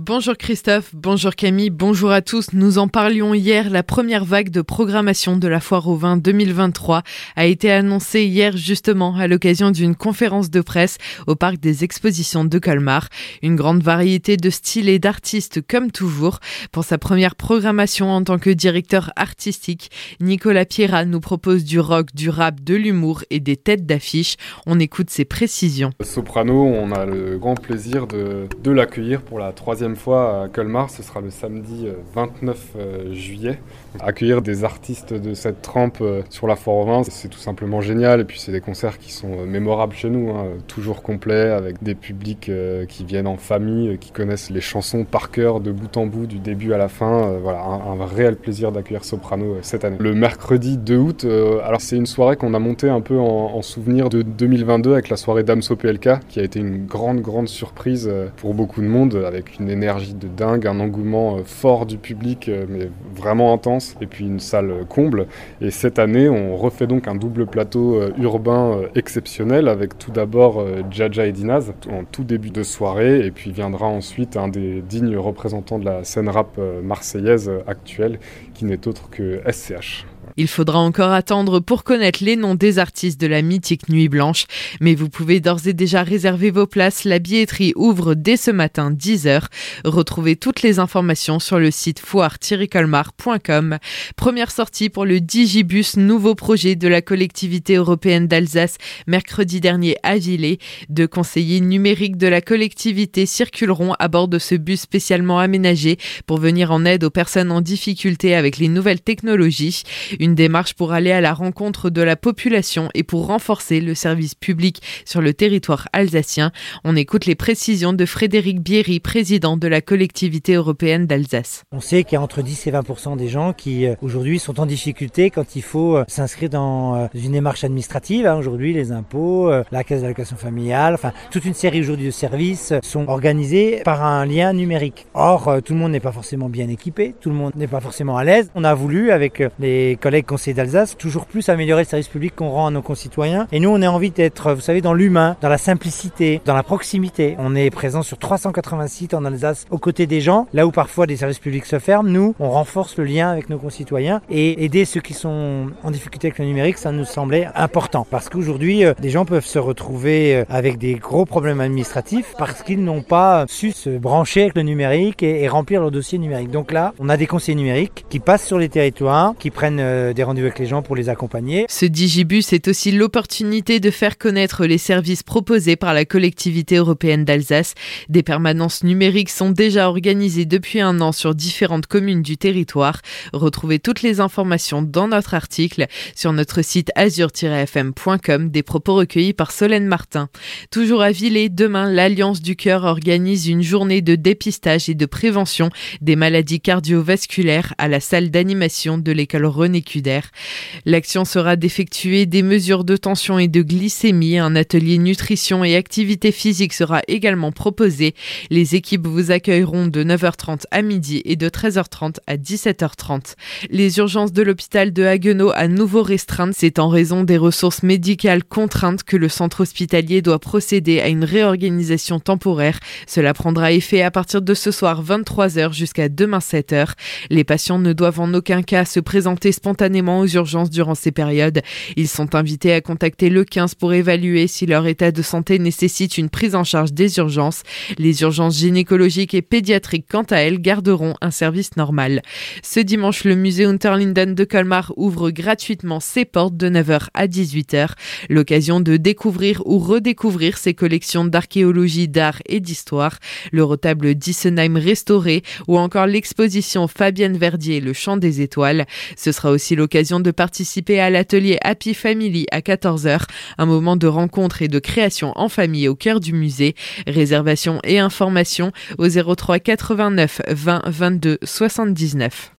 Bonjour Christophe, bonjour Camille, bonjour à tous. Nous en parlions hier, la première vague de programmation de la foire au vin 2023 a été annoncée hier justement à l'occasion d'une conférence de presse au parc des expositions de Colmar. Une grande variété de styles et d'artistes comme toujours. Pour sa première programmation en tant que directeur artistique, Nicolas Pierra nous propose du rock, du rap, de l'humour et des têtes d'affiche. On écoute ses précisions. Soprano, on a le grand plaisir de, de l'accueillir pour la troisième fois à Colmar, ce sera le samedi 29 euh, euh, juillet. Accueillir des artistes de cette trempe euh, sur la vin, c'est tout simplement génial. Et puis c'est des concerts qui sont mémorables chez nous, hein. toujours complets, avec des publics qui viennent en famille, qui connaissent les chansons par cœur de bout en bout, du début à la fin. Voilà, un, réel plaisir d'accueillir Soprano cette année. Le mercredi 2 août, alors c'est une soirée qu'on a montée un peu en, souvenir de 2022 avec la soirée Damso PLK, qui a été une grande, grande surprise pour beaucoup de monde, avec une énergie de dingue, un engouement euh, fort du public, euh, mais vraiment intense, et puis une salle comble. Et cette année, on refait donc un double plateau euh, urbain exceptionnel, avec tout d'abord Jaja et Dinaz en tout début de soirée, et puis viendra ensuite un des dignes représentants de la scène rap marseillaise actuelle, qui n'est autre que SCH. Il faudra encore attendre pour connaître les noms des artistes de la mythique Nuit Blanche, mais vous pouvez d'ores et déjà réserver vos places. La billetterie ouvre dès ce matin 10h. Retrouvez toutes les informations sur le site foire-colmar.com. Première sortie pour le Digibus, nouveau projet de la collectivité européenne d'Alsace, mercredi dernier à Villers. Deux conseillers numériques de la collectivité circuleront à bord de ce bus spécialement aménagé pour venir en aide aux personnes en difficulté avec les nouvelles technologies. Démarche pour aller à la rencontre de la population et pour renforcer le service public sur le territoire alsacien. On écoute les précisions de Frédéric Bierry, président de la collectivité européenne d'Alsace. On sait qu'il y a entre 10 et 20 des gens qui euh, aujourd'hui sont en difficulté quand il faut euh, s'inscrire dans euh, une démarche administrative. Hein. Aujourd'hui, les impôts, la caisse d'allocation familiale, enfin toute une série aujourd'hui de services sont organisés par un lien numérique. Or, tout le monde n'est pas forcément bien équipé, tout le monde n'est pas forcément à l'aise. On a voulu, avec les collègues conseillers d'Alsace, toujours plus améliorer le service public qu'on rend à nos concitoyens. Et nous, on a envie d'être, vous savez, dans l'humain, dans la simplicité, dans la proximité. On est présent sur 380 sites en Alsace aux côtés des gens. Là où parfois des services publics se ferment, nous, on renforce le lien avec nos concitoyens et aider ceux qui sont en difficulté avec le numérique, ça nous semblait important. Parce qu'aujourd'hui, euh, des gens peuvent se retrouver euh, avec des gros problèmes administratifs parce qu'ils n'ont pas su se brancher avec le numérique et, remplir leur dossier numérique. Donc là, on a des conseillers numériques qui passent sur les territoires, qui prennent euh, des rendez-vous avec les gens pour les accompagner. Ce Digibus est aussi l'opportunité de faire connaître les services proposés par la collectivité européenne d'Alsace. Des permanences numériques sont déjà organisées depuis un an sur différentes communes du territoire. Retrouvez toutes les informations dans notre article sur notre site azur-fm.com des propos recueillis par Solène Martin. Toujours à Villers, demain, l'Alliance du Cœur organise une journée de dépistage et de prévention des maladies cardiovasculaires à la salle d'animation de l'école René L'action sera d'effectuer des mesures de tension et de glycémie. Un atelier nutrition et activité physique sera également proposé. Les équipes vous accueilleront de 9h30 à midi et de 13h30 à 17h30. Les urgences de l'hôpital de Haguenau à nouveau restreintes. C'est en raison des ressources médicales contraintes que le centre hospitalier doit procéder à une réorganisation temporaire. Cela prendra effet à partir de ce soir 23h jusqu'à demain 7h. Les patients ne doivent en aucun cas se présenter spontanément aux urgences durant ces périodes. Ils sont invités à contacter le 15 pour évaluer si leur état de santé nécessite une prise en charge des urgences. Les urgences gynécologiques et pédiatriques, quant à elles, garderont un service normal. Ce dimanche, le musée Unterlinden de Colmar ouvre gratuitement ses portes de 9h à 18h. L'occasion de découvrir ou redécouvrir ses collections d'archéologie, d'art et d'histoire. Le retable d'Issenheim restauré ou encore l'exposition Fabienne Verdier, le chant des étoiles. Ce sera aussi l'occasion de participer à l'atelier Happy Family à 14h, un moment de rencontre et de création en famille au cœur du musée. Réservation et informations au 03 89 20 22 79.